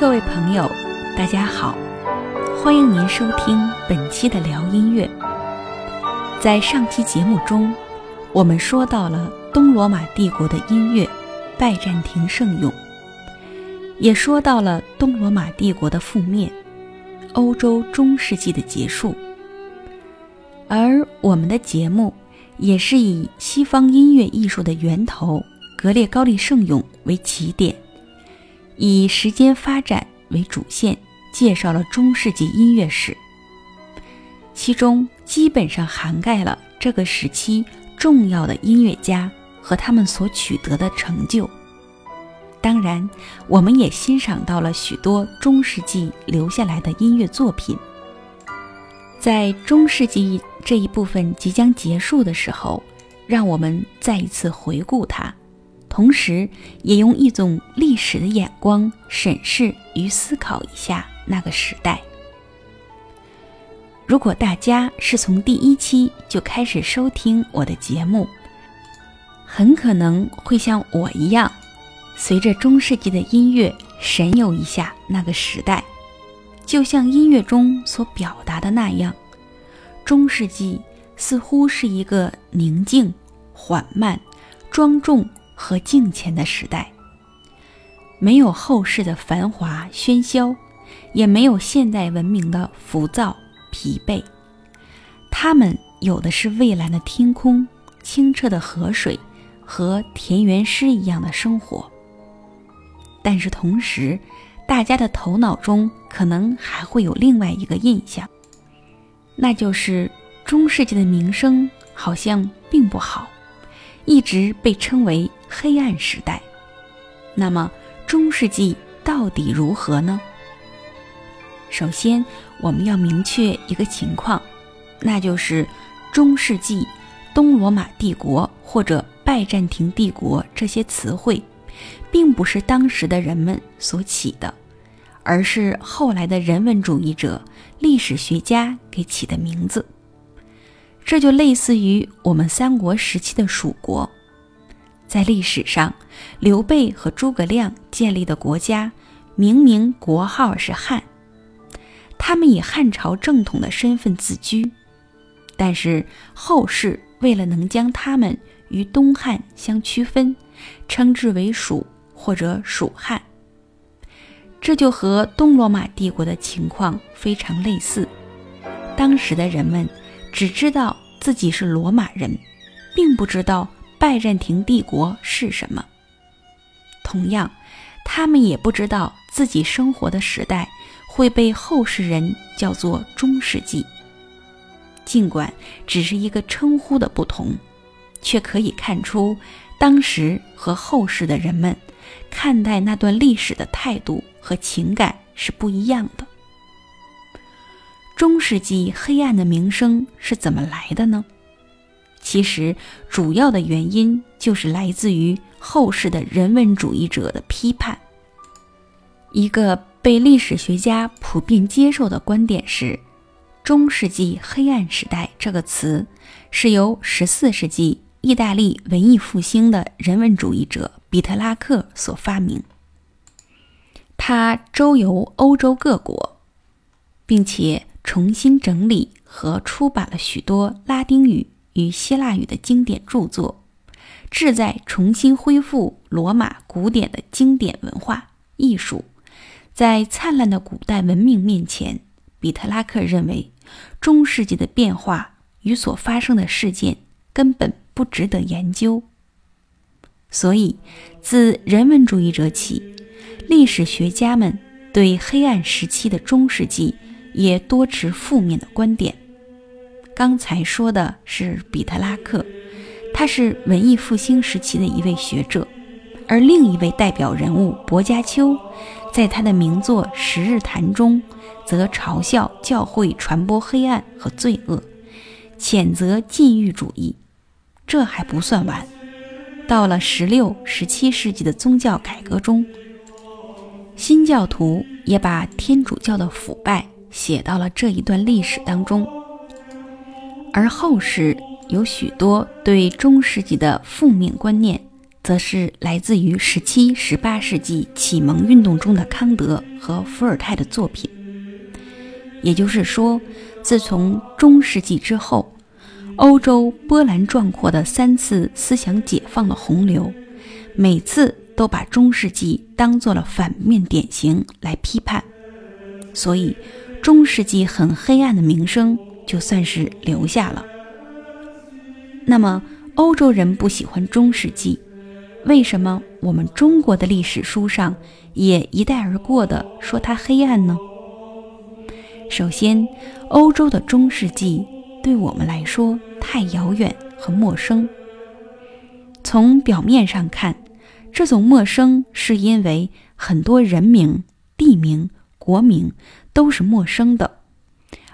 各位朋友，大家好，欢迎您收听本期的聊音乐。在上期节目中，我们说到了东罗马帝国的音乐拜占庭盛咏，也说到了东罗马帝国的覆灭，欧洲中世纪的结束。而我们的节目也是以西方音乐艺术的源头格列高利圣咏为起点。以时间发展为主线，介绍了中世纪音乐史，其中基本上涵盖了这个时期重要的音乐家和他们所取得的成就。当然，我们也欣赏到了许多中世纪留下来的音乐作品。在中世纪这一部分即将结束的时候，让我们再一次回顾它。同时，也用一种历史的眼光审视与思考一下那个时代。如果大家是从第一期就开始收听我的节目，很可能会像我一样，随着中世纪的音乐神游一下那个时代。就像音乐中所表达的那样，中世纪似乎是一个宁静、缓慢、庄重。和敬虔的时代，没有后世的繁华喧嚣，也没有现代文明的浮躁疲惫。他们有的是蔚蓝的天空、清澈的河水和田园诗一样的生活。但是同时，大家的头脑中可能还会有另外一个印象，那就是中世纪的名声好像并不好。一直被称为黑暗时代。那么，中世纪到底如何呢？首先，我们要明确一个情况，那就是中世纪、东罗马帝国或者拜占庭帝国这些词汇，并不是当时的人们所起的，而是后来的人文主义者、历史学家给起的名字。这就类似于我们三国时期的蜀国，在历史上，刘备和诸葛亮建立的国家，明明国号是汉，他们以汉朝正统的身份自居，但是后世为了能将他们与东汉相区分，称之为蜀或者蜀汉。这就和东罗马帝国的情况非常类似，当时的人们。只知道自己是罗马人，并不知道拜占庭帝国是什么。同样，他们也不知道自己生活的时代会被后世人叫做中世纪。尽管只是一个称呼的不同，却可以看出当时和后世的人们看待那段历史的态度和情感是不一样的。中世纪黑暗的名声是怎么来的呢？其实，主要的原因就是来自于后世的人文主义者的批判。一个被历史学家普遍接受的观点是，“中世纪黑暗时代”这个词是由14世纪意大利文艺复兴的人文主义者比特拉克所发明。他周游欧洲各国，并且。重新整理和出版了许多拉丁语与希腊语的经典著作，志在重新恢复罗马古典的经典文化艺术。在灿烂的古代文明面前，比特拉克认为中世纪的变化与所发生的事件根本不值得研究。所以，自人文主义者起，历史学家们对黑暗时期的中世纪。也多持负面的观点。刚才说的是彼特拉克，他是文艺复兴时期的一位学者，而另一位代表人物薄伽丘，在他的名作《十日谈》中，则嘲笑教会传播黑暗和罪恶，谴责禁欲主义。这还不算完，到了十六、十七世纪的宗教改革中，新教徒也把天主教的腐败。写到了这一段历史当中，而后世有许多对中世纪的负面观念，则是来自于十七、十八世纪启蒙运动中的康德和伏尔泰的作品。也就是说，自从中世纪之后，欧洲波澜壮阔的三次思想解放的洪流，每次都把中世纪当做了反面典型来批判，所以中世纪很黑暗的名声就算是留下了。那么，欧洲人不喜欢中世纪。为什么我们中国的历史书上也一带而过的说它黑暗呢？首先，欧洲的中世纪对我们来说太遥远和陌生。从表面上看，这种陌生是因为很多人名、地名、国名都是陌生的，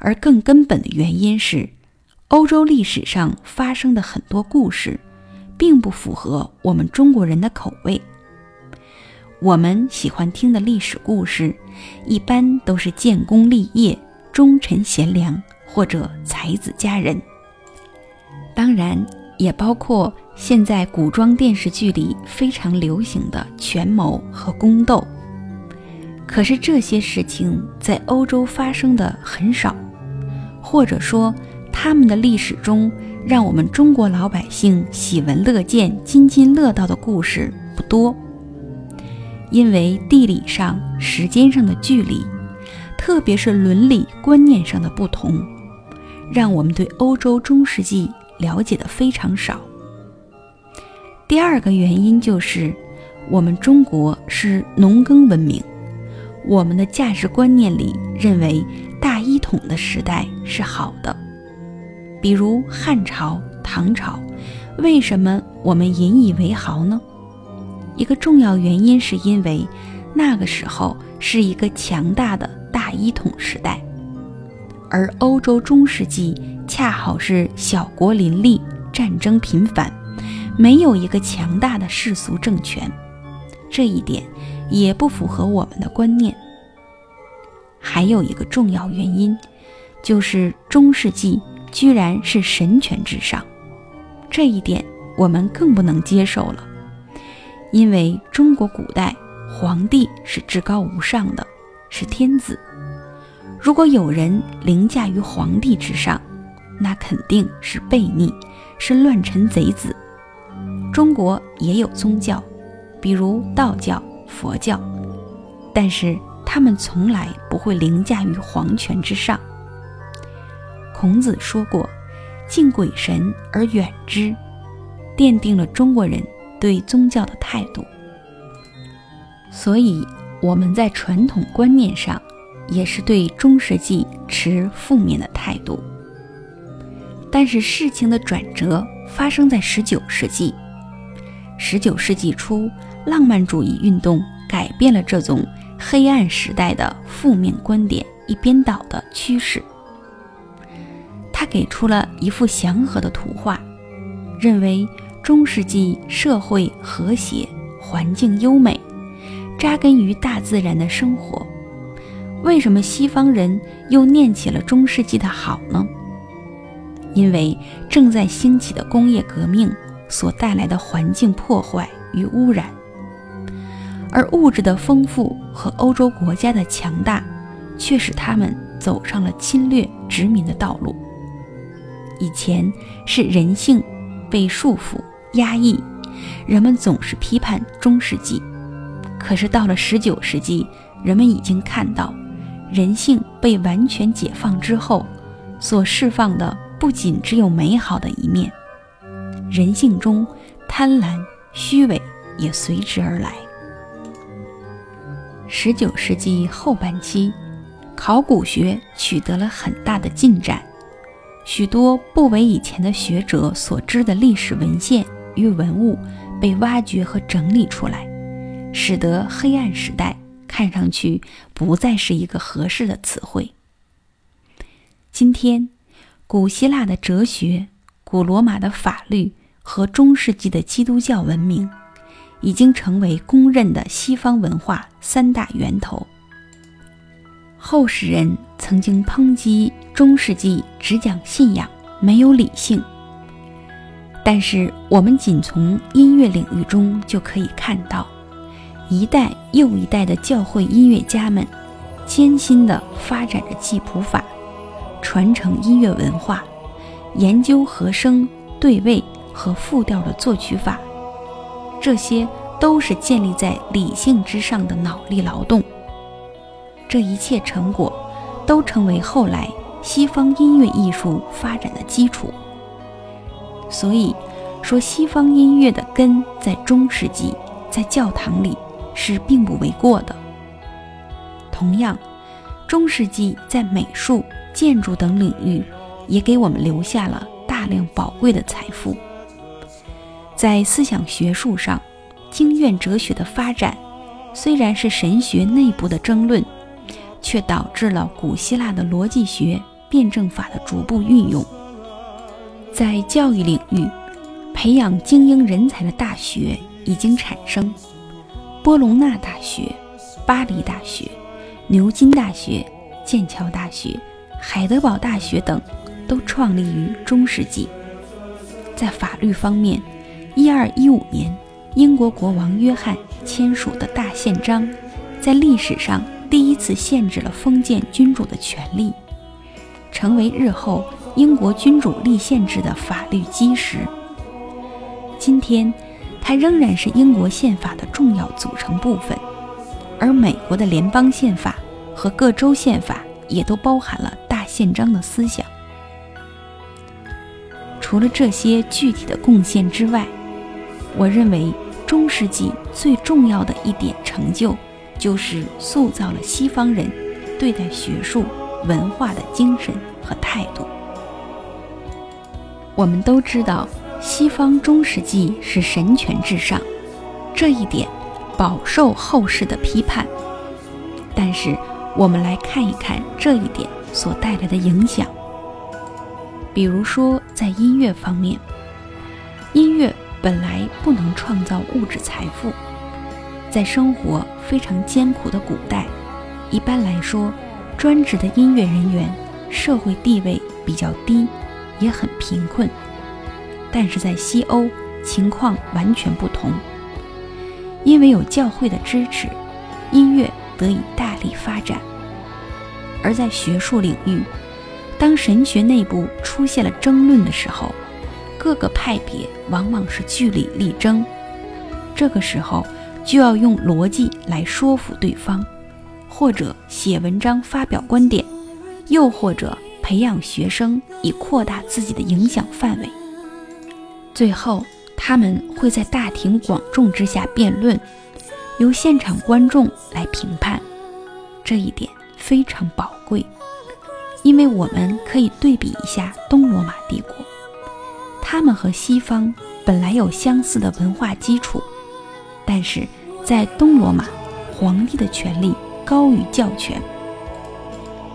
而更根本的原因是，欧洲历史上发生的很多故事。并不符合我们中国人的口味。我们喜欢听的历史故事，一般都是建功立业、忠臣贤良或者才子佳人。当然，也包括现在古装电视剧里非常流行的权谋和宫斗。可是这些事情在欧洲发生的很少，或者说他们的历史中。让我们中国老百姓喜闻乐见、津津乐道的故事不多，因为地理上、时间上的距离，特别是伦理观念上的不同，让我们对欧洲中世纪了解的非常少。第二个原因就是，我们中国是农耕文明，我们的价值观念里认为一统的时代是好的。比如汉朝、唐朝，为什么我们引以为豪呢？一个重要原因是因为那个时候是一个强大的大一统时代，而欧洲中世纪恰好是小国林立、战争频繁，没有一个强大的世俗政权，这一点也不符合我们的观念。还有一个重要原因，就是中世纪。居然是神权至上，这一点我们更不能接受了。因为中国古代皇帝是至高无上的，是天子。如果有人凌驾于皇帝之上，那肯定是悖逆，是乱臣贼子。中国也有宗教，比如道教、佛教，但是他们从来不会凌驾于皇权之上。孔子说过：“敬鬼神而远之”，奠定了中国人对宗教的态度。所以我们在传统观念上也是对中世纪持负面的态度。但是事情的转折发生在十九世纪。十九世纪初，浪漫主义运动改变了这种黑暗时代的负面观点一边倒的趋势。他给出了一幅祥和的图画，认为中世纪社会和谐，环境优美，扎根于大自然的生活。为什么西方人又念起了中世纪的好呢？因为正在兴起的工业革命所带来的环境破坏与污染，而物质的丰富和欧洲国家的强大，却使他们走上了侵略殖民的道路。以前是人性被束缚、压抑，人们总是批判中世纪。可是到了十九世纪，人们已经看到，人性被完全解放之后，所释放的不仅只有美好的一面，人性中贪婪、虚伪也随之而来。十九世纪后半期，考古学取得了很大的进展。许多不为以前的学者所知的历史文献与文物被挖掘和整理出来，使得黑暗时代看上去不再是一个合适的词汇。今天，古希腊的哲学、古罗马的法律和中世纪的基督教文明，已经成为公认的西方文化三大源头。后世人曾经抨击中世纪只讲信仰，没有理性。但是我们仅从音乐领域中就可以看到，一代又一代的教会音乐家们艰辛地发展着记谱法，传承音乐文化，研究和声、对位和复调的作曲法，这些都是建立在理性之上的脑力劳动。这一切成果都成为后来西方音乐艺术发展的基础。所以，说西方音乐的根在中世纪，在教堂里是并不为过的。同样，中世纪在美术、建筑等领域也给我们留下了大量宝贵的财富。在思想学术上，经院哲学的发展虽然是神学内部的争论，却导致了古希腊的逻辑学、辩证法的逐步运用。在教育领域，培养精英人才的大学已经产生，波隆纳大学、巴黎大学、牛津大学、剑桥大学、海德堡大学等都创立于中世纪。在法律方面，一二一五年，英国国王约翰签署的大宪章，在历史上第一次限制了封建君主的权利，成为日后。英国君主立宪制的法律基石，今天它仍然是英国宪法的重要组成部分，而美国的联邦宪法和各州宪法也都包含了大宪章的思想。除了这些具体的贡献之外，我认为中世纪最重要的一点成就，就是塑造了西方人对待学术文化的精神和态度。我们都知道，西方中世纪是神权至上，这一点饱受后世的批判。但是，我们来看一看这一点所带来的影响。比如说，在音乐方面，音乐本来不能创造物质财富，在生活非常艰苦的古代，一般来说，专职的音乐人员社会地位比较低。也很贫困，但是在西欧情况完全不同。因为有教会的支持，音乐得以大力发展。而在学术领域，当神学内部出现了争论的时候，各个派别往往是据理力争。这个时候就要用逻辑来说服对方，或者写文章发表观点，又或者。培养学生以扩大自己的影响范围，最后他们会在大庭广众之下辩论，由现场观众来评判。这一点非常宝贵，因为我们可以对比一下东罗马帝国，他们和西方本来有相似的文化基础，但是在东罗马，皇帝的权力高于教权，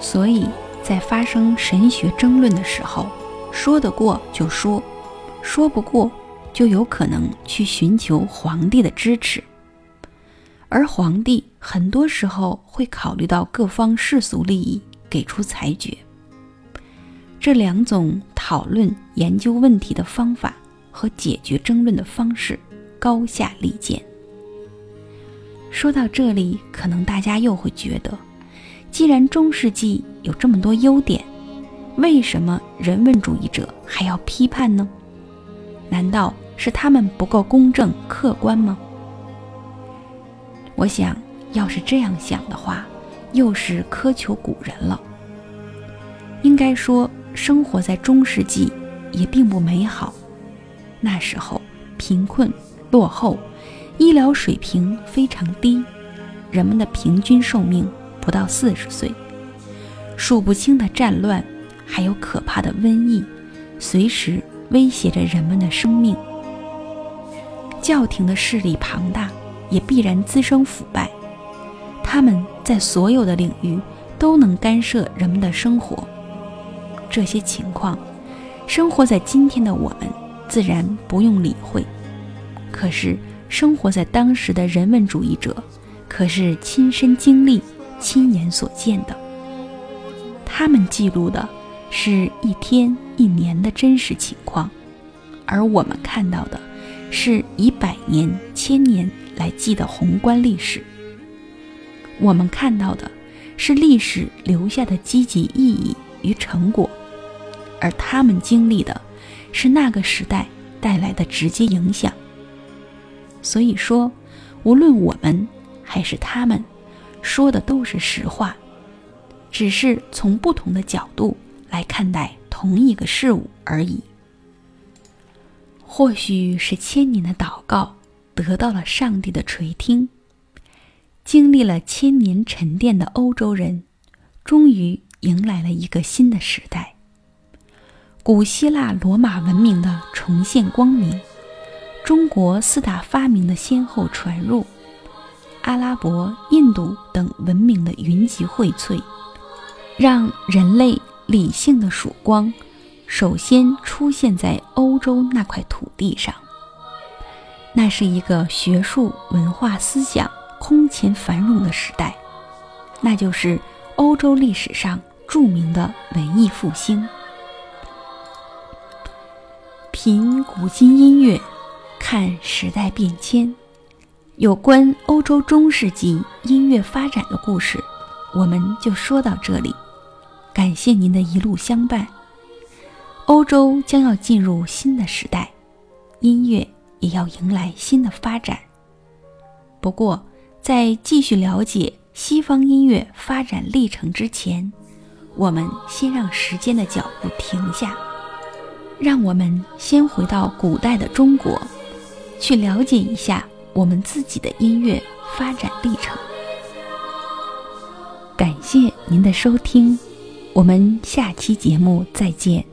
所以。在发生神学争论的时候，说得过就说，说不过就有可能去寻求皇帝的支持，而皇帝很多时候会考虑到各方世俗利益，给出裁决。这两种讨论研究问题的方法和解决争论的方式高下立见。说到这里，可能大家又会觉得。既然中世纪有这么多优点，为什么人文主义者还要批判呢？难道是他们不够公正客观吗？我想要是这样想的话，又是苛求古人了。应该说，生活在中世纪也并不美好。那时候贫困、落后，医疗水平非常低，人们的平均寿命。不到四十岁，数不清的战乱，还有可怕的瘟疫，随时威胁着人们的生命。教廷的势力庞大，也必然滋生腐败。他们在所有的领域都能干涉人们的生活。这些情况，生活在今天的我们自然不用理会。可是，生活在当时的人文主义者，可是亲身经历。亲眼所见的，他们记录的是一天一年的真实情况，而我们看到的是以百年、千年来记的宏观历史。我们看到的是历史留下的积极意义与成果，而他们经历的是那个时代带来的直接影响。所以说，无论我们还是他们，说的都是实话，只是从不同的角度来看待同一个事物而已。或许是千年的祷告得到了上帝的垂听。经历了千年沉淀的欧洲人，终于迎来了一个新的时代。古希腊罗马文明的重现光明，中国四大发明的先后传入，阿拉伯、印度等文明的云集荟萃，让人类理性的曙光首先出现在欧洲那块土地上。那是一个学术文化思想。空前繁荣的时代，那就是欧洲历史上著名的文艺复兴。品古今音乐，看时代变迁。有关欧洲中世纪音乐发展的故事，我们就说到这里。感谢您的一路相伴。欧洲将要进入新的时代，音乐也要迎来新的发展。不过，在继续了解西方音乐发展历程之前，我们先让时间的脚步停下，让我们先回到古代的中国，去了解一下我们自己的音乐发展历程。感谢您的收听，我们下期节目再见。